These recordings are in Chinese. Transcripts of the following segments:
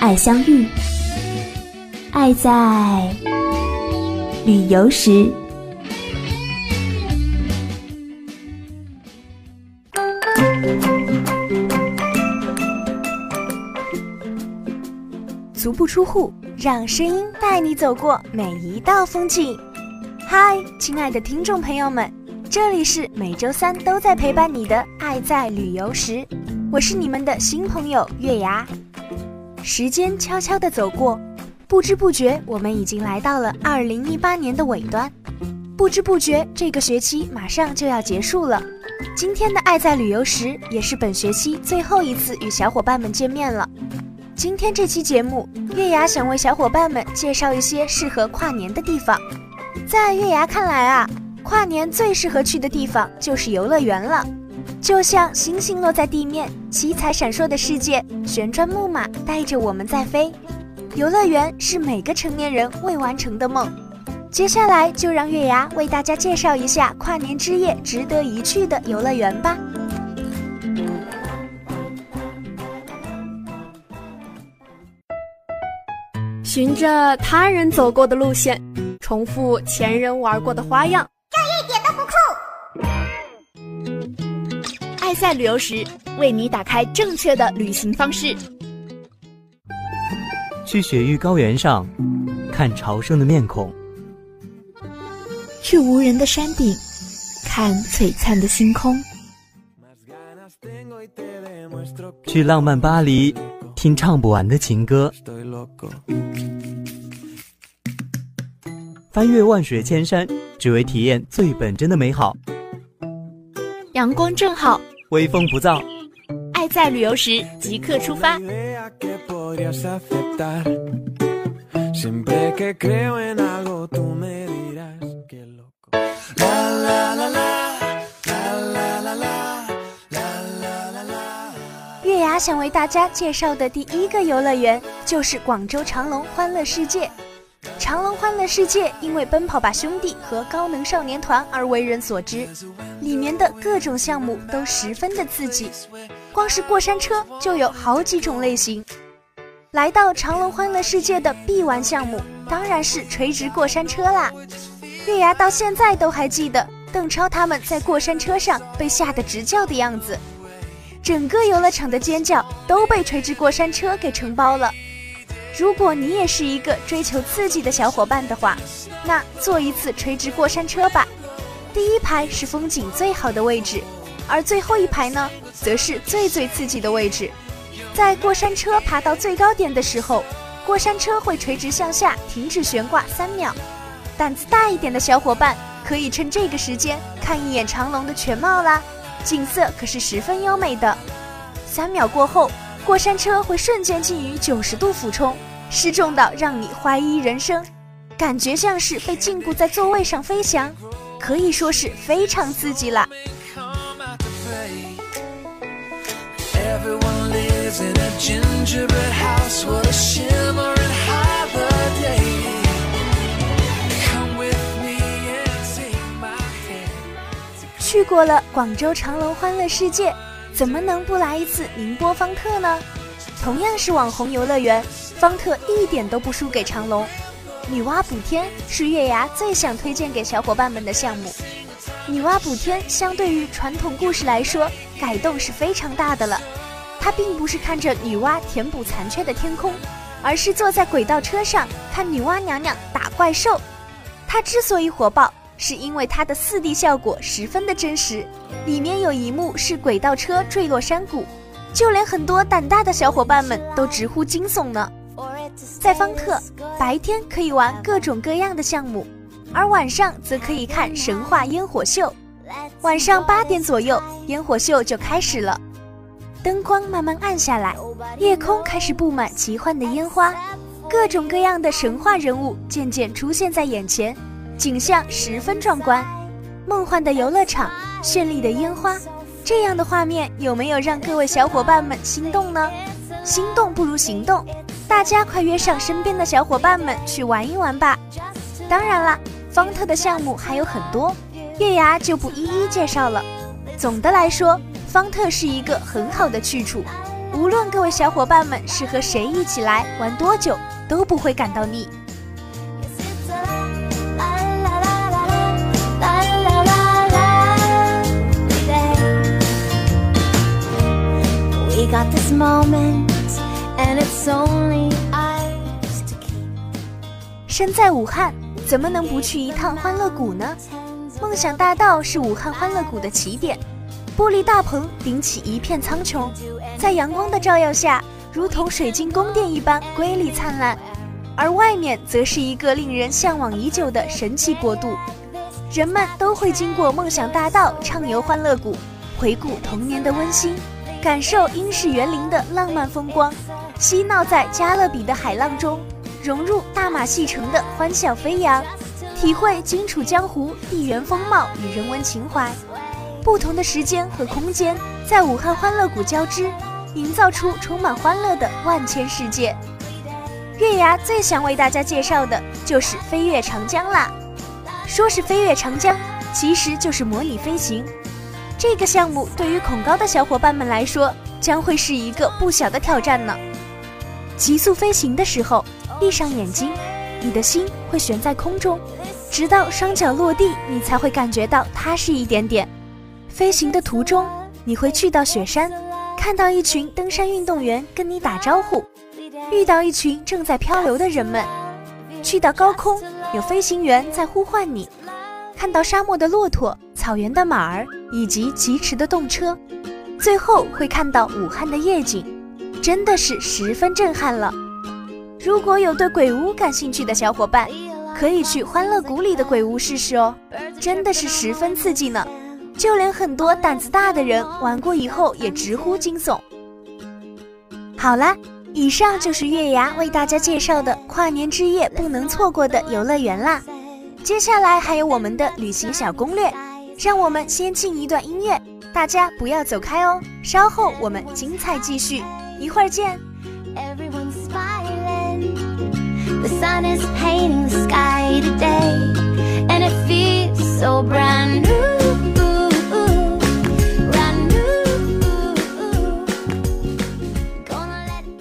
爱相遇，爱在旅游时。足不出户，让声音带你走过每一道风景。嗨，亲爱的听众朋友们，这里是每周三都在陪伴你的《爱在旅游时》，我是你们的新朋友月牙。时间悄悄地走过，不知不觉我们已经来到了二零一八年的尾端，不知不觉这个学期马上就要结束了。今天的《爱在旅游时》也是本学期最后一次与小伙伴们见面了。今天这期节目，月牙想为小伙伴们介绍一些适合跨年的地方。在月牙看来啊，跨年最适合去的地方就是游乐园了。就像星星落在地面，七彩闪烁的世界，旋转木马带着我们在飞。游乐园是每个成年人未完成的梦。接下来就让月牙为大家介绍一下跨年之夜值得一去的游乐园吧。循着他人走过的路线，重复前人玩过的花样，爱在旅游时，为你打开正确的旅行方式。去雪域高原上，看朝圣的面孔；去无人的山顶，看璀璨的星空；去浪漫巴黎，听唱不完的情歌。翻越万水千山，只为体验最本真的美好。阳光正好，微风不燥，爱在旅游时即刻出发。月牙想为大家介绍的第一个游乐园就是广州长隆欢乐世界。长隆欢乐世界因为《奔跑吧兄弟》和《高能少年团》而为人所知，里面的各种项目都十分的刺激，光是过山车就有好几种类型。来到长隆欢乐世界的必玩项目当然是垂直过山车啦。月牙到现在都还记得邓超他们在过山车上被吓得直叫的样子，整个游乐场的尖叫都被垂直过山车给承包了。如果你也是一个追求刺激的小伙伴的话，那坐一次垂直过山车吧。第一排是风景最好的位置，而最后一排呢，则是最最刺激的位置。在过山车爬到最高点的时候，过山车会垂直向下停止悬挂三秒。胆子大一点的小伙伴可以趁这个时间看一眼长隆的全貌啦，景色可是十分优美的。三秒过后，过山车会瞬间进于九十度俯冲。失重到让你怀疑人生，感觉像是被禁锢在座位上飞翔，可以说是非常刺激了。去过了广州长隆欢乐世界，怎么能不来一次宁波方特呢？同样是网红游乐园。方特一点都不输给长隆，女娲补天是月牙最想推荐给小伙伴们的项目。女娲补天相对于传统故事来说，改动是非常大的了。它并不是看着女娲填补残缺的天空，而是坐在轨道车上看女娲娘娘打怪兽。它之所以火爆，是因为它的 4D 效果十分的真实，里面有一幕是轨道车坠落山谷，就连很多胆大的小伙伴们都直呼惊悚呢。在方特，白天可以玩各种各样的项目，而晚上则可以看神话烟火秀。晚上八点左右，烟火秀就开始了。灯光慢慢暗下来，夜空开始布满奇幻的烟花，各种各样的神话人物渐渐出现在眼前，景象十分壮观。梦幻的游乐场，绚丽的烟花，这样的画面有没有让各位小伙伴们心动呢？心动不如行动，大家快约上身边的小伙伴们去玩一玩吧！当然啦，方特的项目还有很多，月牙就不一一介绍了。总的来说，方特是一个很好的去处，无论各位小伙伴们是和谁一起来玩多久，都不会感到腻。身在武汉，怎么能不去一趟欢乐谷呢？梦想大道是武汉欢乐谷的起点，玻璃大棚顶起一片苍穹，在阳光的照耀下，如同水晶宫殿一般瑰丽灿烂。而外面则是一个令人向往已久的神奇国度，人们都会经过梦想大道畅游欢乐谷，回顾童年的温馨。感受英式园林的浪漫风光，嬉闹在加勒比的海浪中，融入大马戏城的欢笑飞扬，体会荆楚江湖地缘风貌与人文情怀。不同的时间和空间在武汉欢乐谷交织，营造出充满欢乐的万千世界。月牙最想为大家介绍的就是飞越长江啦！说是飞越长江，其实就是模拟飞行。这个项目对于恐高的小伙伴们来说，将会是一个不小的挑战呢。急速飞行的时候，闭上眼睛，你的心会悬在空中，直到双脚落地，你才会感觉到踏实一点点。飞行的途中，你会去到雪山，看到一群登山运动员跟你打招呼，遇到一群正在漂流的人们；去到高空，有飞行员在呼唤你，看到沙漠的骆驼。草原的马儿以及疾驰的动车，最后会看到武汉的夜景，真的是十分震撼了。如果有对鬼屋感兴趣的小伙伴，可以去欢乐谷里的鬼屋试试哦，真的是十分刺激呢。就连很多胆子大的人玩过以后也直呼惊悚。好啦，以上就是月牙为大家介绍的跨年之夜不能错过的游乐园啦。接下来还有我们的旅行小攻略。让我们先进一段音乐，大家不要走开哦，稍后我们精彩继续，一会儿见。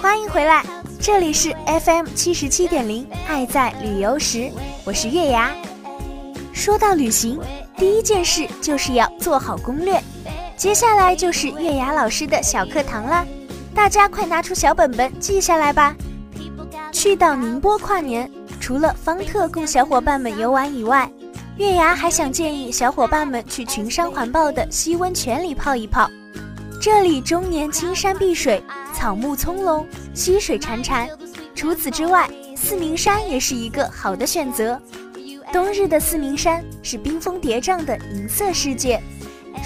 欢迎回来，这里是 FM 七十七点零，爱在旅游时，我是月牙。说到旅行。第一件事就是要做好攻略，接下来就是月牙老师的小课堂啦，大家快拿出小本本记下来吧。去到宁波跨年，除了方特供小伙伴们游玩以外，月牙还想建议小伙伴们去群山环抱的西温泉里泡一泡，这里终年青山碧水，草木葱茏，溪水潺潺。除此之外，四明山也是一个好的选择。冬日的四明山是冰封叠嶂的银色世界，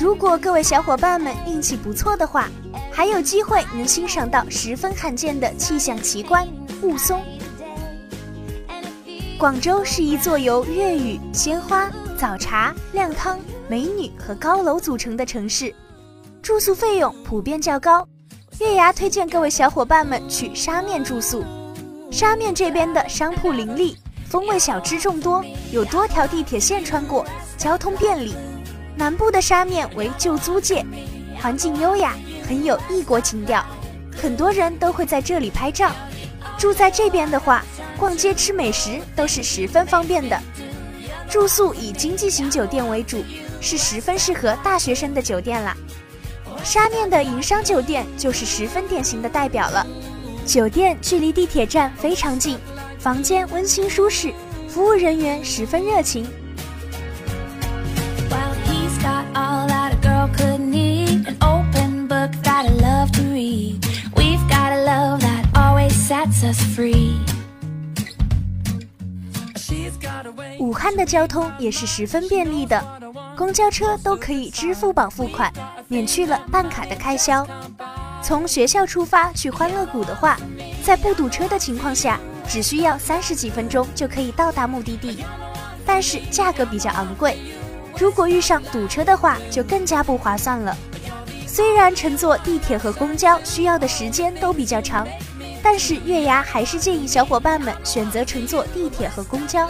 如果各位小伙伴们运气不错的话，还有机会能欣赏到十分罕见的气象奇观雾凇。广州是一座由粤语、鲜花、早茶、靓汤、美女和高楼组成的城市，住宿费用普遍较高。月牙推荐各位小伙伴们去沙面住宿，沙面这边的商铺林立。风味小吃众多，有多条地铁线穿过，交通便利。南部的沙面为旧租界，环境优雅，很有异国情调，很多人都会在这里拍照。住在这边的话，逛街吃美食都是十分方便的。住宿以经济型酒店为主，是十分适合大学生的酒店啦。沙面的营商酒店就是十分典型的代表了，酒店距离地铁站非常近。房间温馨舒适，服务人员十分热情。武汉的交通也是十分便利的，公交车都可以支付宝付款，免去了办卡的开销。从学校出发去欢乐谷的话，在不堵车的情况下，只需要三十几分钟就可以到达目的地，但是价格比较昂贵。如果遇上堵车的话，就更加不划算了。虽然乘坐地铁和公交需要的时间都比较长，但是月牙还是建议小伙伴们选择乘坐地铁和公交。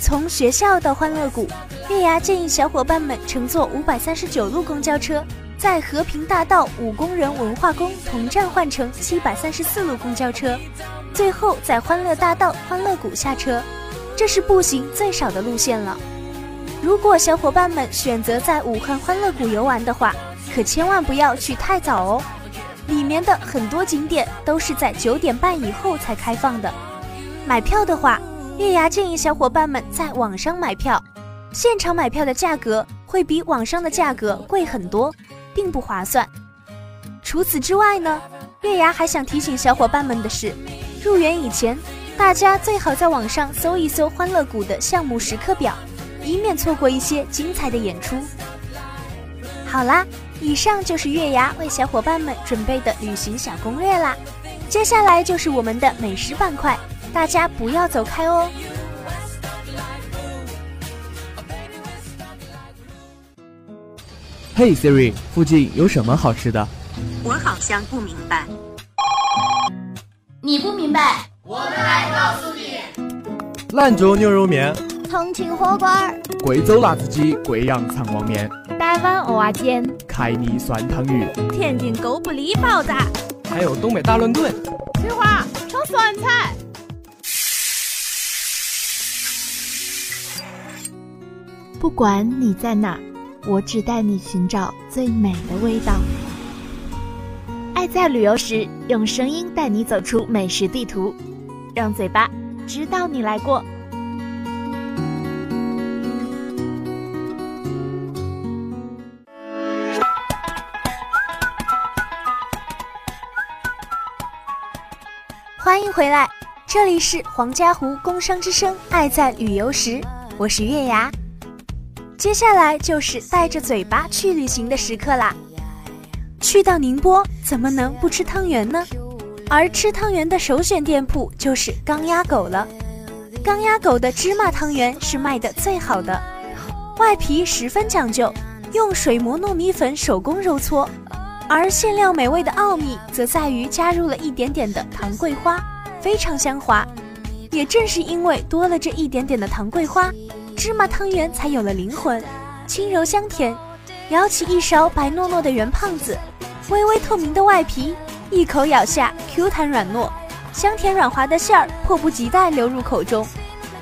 从学校到欢乐谷，月牙建议小伙伴们乘坐五百三十九路公交车。在和平大道五工人文化宫同站换乘七百三十四路公交车，最后在欢乐大道欢乐谷下车，这是步行最少的路线了。如果小伙伴们选择在武汉欢乐谷游玩的话，可千万不要去太早哦，里面的很多景点都是在九点半以后才开放的。买票的话，月牙建议小伙伴们在网上买票，现场买票的价格会比网上的价格贵很多。并不划算。除此之外呢，月牙还想提醒小伙伴们的是，入园以前，大家最好在网上搜一搜欢乐谷的项目时刻表，以免错过一些精彩的演出。好啦，以上就是月牙为小伙伴们准备的旅行小攻略啦。接下来就是我们的美食板块，大家不要走开哦。嘿，Siri，附近有什么好吃的？我好像不明白。你不明白，我们来告诉你。兰州牛肉面，重庆火锅儿，贵州辣子鸡，贵阳肠旺面，台湾蚵仔煎，凯尼酸汤鱼，天津狗不理包子，还有东北大乱炖。翠花炒酸菜。不管你在哪。我只带你寻找最美的味道。爱在旅游时，用声音带你走出美食地图，让嘴巴知道你来过。欢迎回来，这里是黄家湖工商之声，爱在旅游时，我是月牙。接下来就是带着嘴巴去旅行的时刻啦。去到宁波，怎么能不吃汤圆呢？而吃汤圆的首选店铺就是钢鸭狗了。钢鸭狗的芝麻汤圆是卖的最好的，外皮十分讲究，用水磨糯米粉手工揉搓，而馅料美味的奥秘则在于加入了一点点的糖桂花，非常香滑。也正是因为多了这一点点的糖桂花。芝麻汤圆才有了灵魂，轻柔香甜，舀起一勺白糯糯的圆胖子，微微透明的外皮，一口咬下，Q 弹软糯，香甜软滑的馅儿迫不及待流入口中，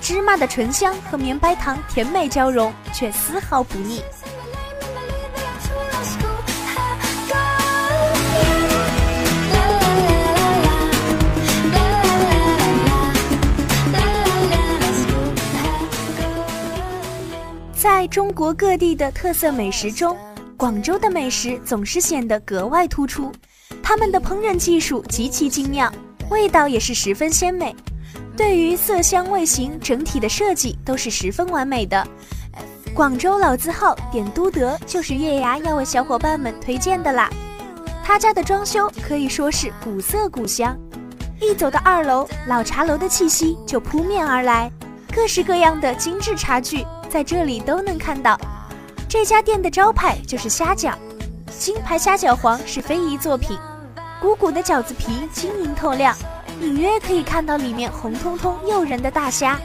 芝麻的醇香和绵白糖甜美交融，却丝毫不腻。在中国各地的特色美食中，广州的美食总是显得格外突出。他们的烹饪技术极其精妙，味道也是十分鲜美。对于色香味形整体的设计都是十分完美的。广州老字号点都德就是月牙要为小伙伴们推荐的啦。他家的装修可以说是古色古香，一走到二楼，老茶楼的气息就扑面而来，各式各样的精致茶具。在这里都能看到，这家店的招牌就是虾饺，金牌虾饺皇是非遗作品，鼓鼓的饺子皮晶莹透亮，隐约可以看到里面红彤彤诱人的大虾，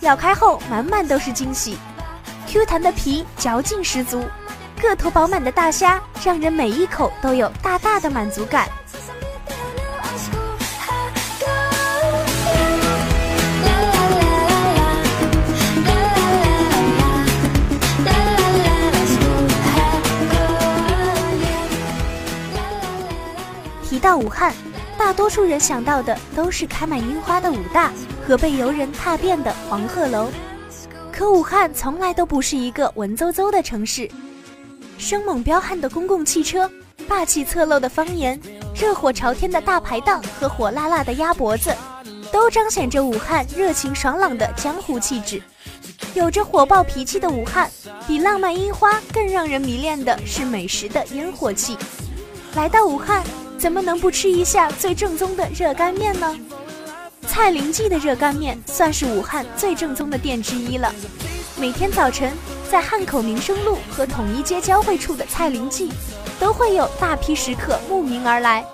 咬开后满满都是惊喜，Q 弹的皮嚼劲十足，个头饱满的大虾让人每一口都有大大的满足感。到武汉，大多数人想到的都是开满樱花的武大和被游人踏遍的黄鹤楼。可武汉从来都不是一个文绉绉的城市，生猛彪悍的公共汽车、霸气侧漏的方言、热火朝天的大排档和火辣辣的鸭脖子，都彰显着武汉热情爽朗的江湖气质。有着火爆脾气的武汉，比浪漫樱花更让人迷恋的是美食的烟火气。来到武汉，怎么能不吃一下最正宗的热干面呢？蔡林记的热干面算是武汉最正宗的店之一了。每天早晨，在汉口民生路和统一街交汇处的蔡林记，都会有大批食客慕名而来，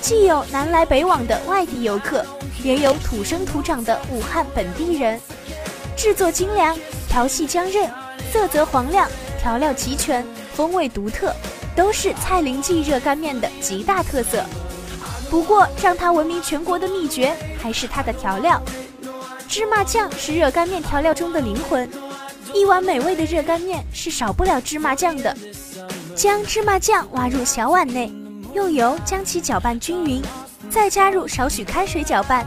既有南来北往的外地游客，也有土生土长的武汉本地人。制作精良，调细浆韧，色泽黄亮，调料齐全，风味独特，都是蔡林记热干面的极大特色。不过，让它闻名全国的秘诀还是它的调料。芝麻酱是热干面调料中的灵魂，一碗美味的热干面是少不了芝麻酱的。将芝麻酱挖入小碗内，用油将其搅拌均匀，再加入少许开水搅拌，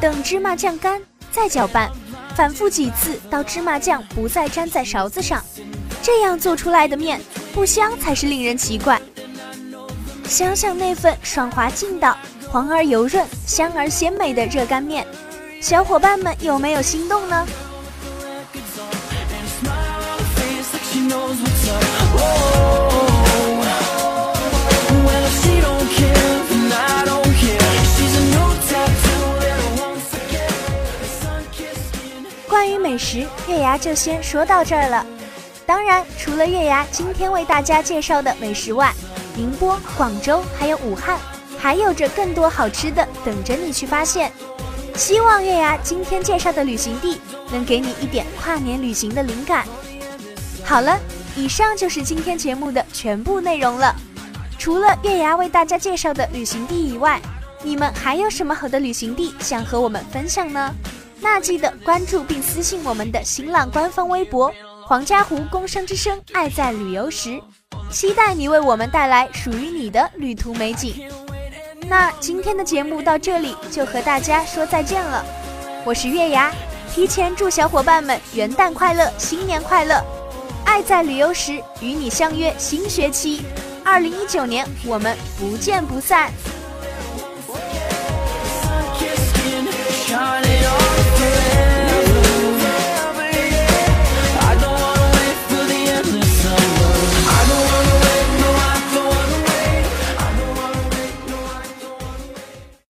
等芝麻酱干再搅拌，反复几次到芝麻酱不再粘在勺子上。这样做出来的面不香才是令人奇怪。想想那份爽滑劲道、黄而油润、香而鲜美的热干面，小伙伴们有没有心动呢？关于美食，月牙就先说到这儿了。当然，除了月牙今天为大家介绍的美食外，宁波、广州还有武汉，还有着更多好吃的等着你去发现。希望月牙今天介绍的旅行地能给你一点跨年旅行的灵感。好了，以上就是今天节目的全部内容了。除了月牙为大家介绍的旅行地以外，你们还有什么好的旅行地想和我们分享呢？那记得关注并私信我们的新浪官方微博“黄家湖工商之声爱在旅游时”。期待你为我们带来属于你的旅途美景。那今天的节目到这里就和大家说再见了。我是月牙，提前祝小伙伴们元旦快乐，新年快乐！爱在旅游时与你相约新学期，二零一九年我们不见不散。